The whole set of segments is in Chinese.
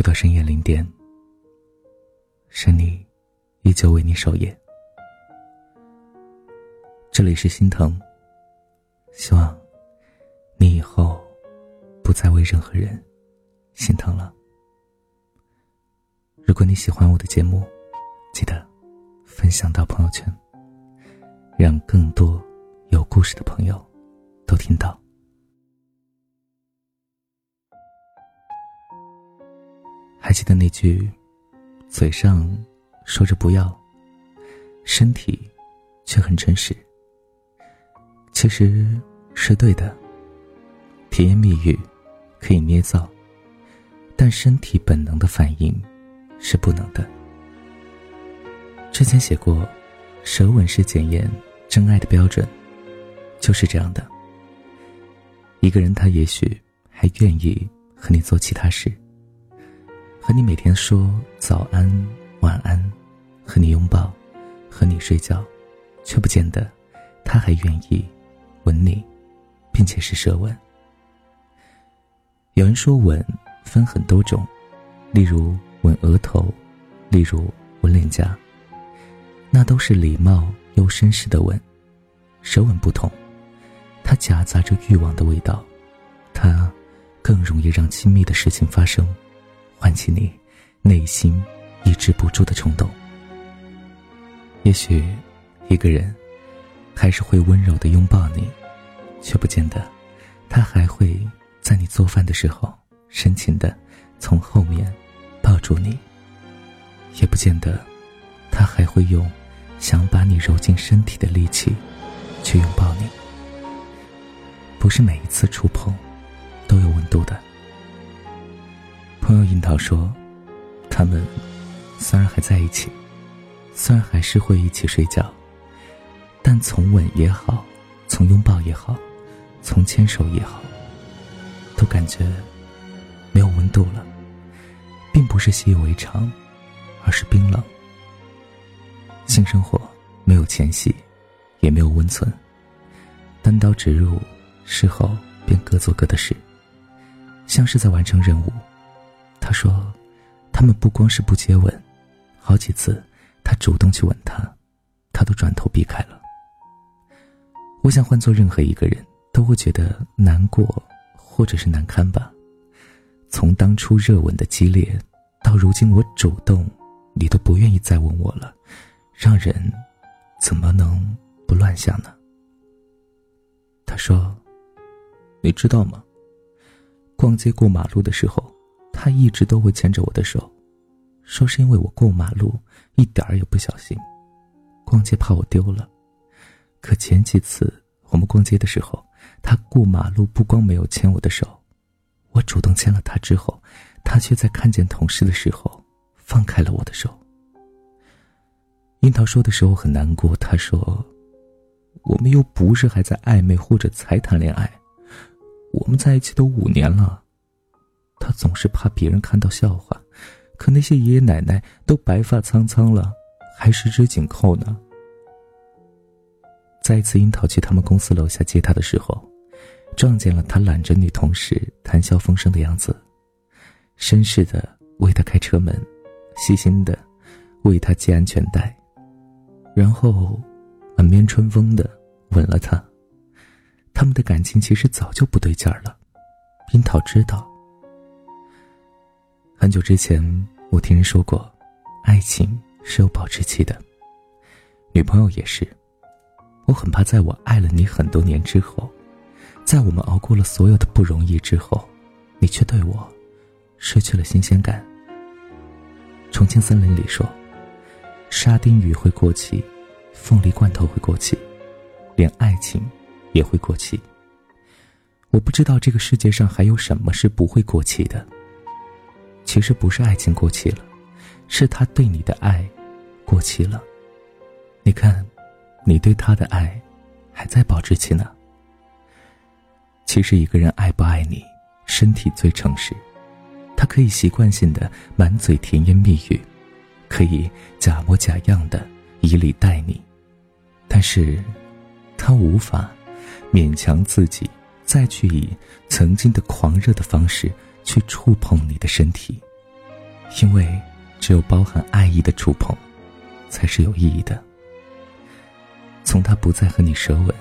又到深夜零点，是你依旧为你守夜。这里是心疼，希望你以后不再为任何人心疼了。如果你喜欢我的节目，记得分享到朋友圈，让更多有故事的朋友都听到。还记得那句，嘴上说着不要，身体却很真实。其实是对的。甜言蜜语可以捏造，但身体本能的反应是不能的。之前写过，舌吻是检验真爱的标准，就是这样的。一个人他也许还愿意和你做其他事。和你每天说早安、晚安，和你拥抱，和你睡觉，却不见得他还愿意吻你，并且是舌吻。有人说吻分很多种，例如吻额头，例如吻脸颊，那都是礼貌又绅士的吻。舌吻不同，它夹杂着欲望的味道，它更容易让亲密的事情发生。唤起你内心抑制不住的冲动。也许一个人还是会温柔的拥抱你，却不见得他还会在你做饭的时候深情的从后面抱住你，也不见得他还会用想把你揉进身体的力气去拥抱你。不是每一次触碰都有温度的。朋友樱桃说：“他们虽然还在一起，虽然还是会一起睡觉，但从吻也好，从拥抱也好，从牵手也好，都感觉没有温度了，并不是习以为常，而是冰冷。性生活没有前戏，也没有温存，单刀直入，事后便各做各的事，像是在完成任务。”他说：“他们不光是不接吻，好几次他主动去吻她，她都转头避开了。我想换做任何一个人都会觉得难过，或者是难堪吧。从当初热吻的激烈，到如今我主动，你都不愿意再吻我了，让人怎么能不乱想呢？”他说：“你知道吗？逛街过马路的时候。”他一直都会牵着我的手，说是因为我过马路一点儿也不小心，逛街怕我丢了。可前几次我们逛街的时候，他过马路不光没有牵我的手，我主动牵了他之后，他却在看见同事的时候放开了我的手。樱桃说的时候很难过，他说：“我们又不是还在暧昧或者才谈恋爱，我们在一起都五年了。”他总是怕别人看到笑话，可那些爷爷奶奶都白发苍苍了，还十指紧扣呢。再一次，樱桃去他们公司楼下接他的时候，撞见了他揽着女同事谈笑风生的样子，绅士的为他开车门，细心的为他系安全带，然后满面春风的吻了他。他们的感情其实早就不对劲儿了，樱桃知道。很久之前，我听人说过，爱情是有保质期的。女朋友也是。我很怕，在我爱了你很多年之后，在我们熬过了所有的不容易之后，你却对我失去了新鲜感。重庆森林里说，沙丁鱼会过期，凤梨罐头会过期，连爱情也会过期。我不知道这个世界上还有什么是不会过期的。其实不是爱情过期了，是他对你的爱过期了。你看，你对他的爱还在保质期呢。其实一个人爱不爱你，身体最诚实。他可以习惯性的满嘴甜言蜜语，可以假模假样的以礼待你，但是，他无法勉强自己再去以曾经的狂热的方式。去触碰你的身体，因为只有包含爱意的触碰，才是有意义的。从他不再和你舌吻，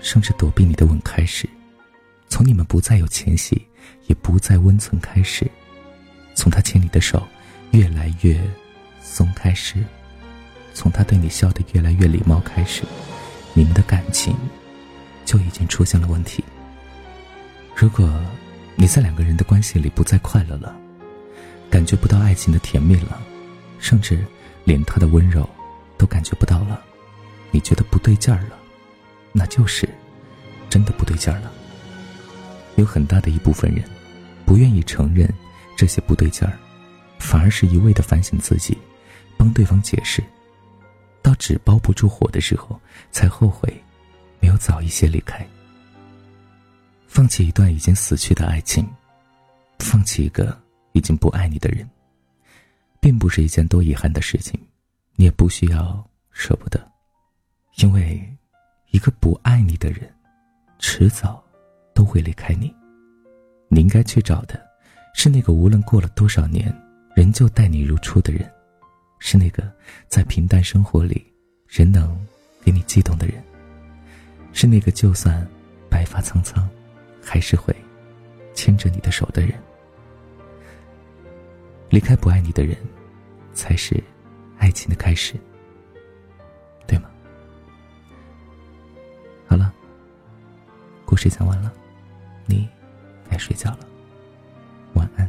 甚至躲避你的吻开始；从你们不再有前戏，也不再温存开始；从他牵你的手越来越松开始；从他对你笑得越来越礼貌开始，你们的感情就已经出现了问题。如果你在两个人的关系里不再快乐了，感觉不到爱情的甜蜜了，甚至连他的温柔都感觉不到了。你觉得不对劲儿了，那就是真的不对劲儿了。有很大的一部分人不愿意承认这些不对劲儿，反而是一味的反省自己，帮对方解释，到纸包不住火的时候，才后悔没有早一些离开。放弃一段已经死去的爱情，放弃一个已经不爱你的人，并不是一件多遗憾的事情，你也不需要舍不得。因为，一个不爱你的人，迟早都会离开你。你应该去找的，是那个无论过了多少年，仍旧待你如初的人；是那个在平淡生活里，仍能给你悸动的人；是那个就算白发苍苍，还是会牵着你的手的人。离开不爱你的人，才是爱情的开始。对吗？好了故事讲完了，你该睡觉了。晚安，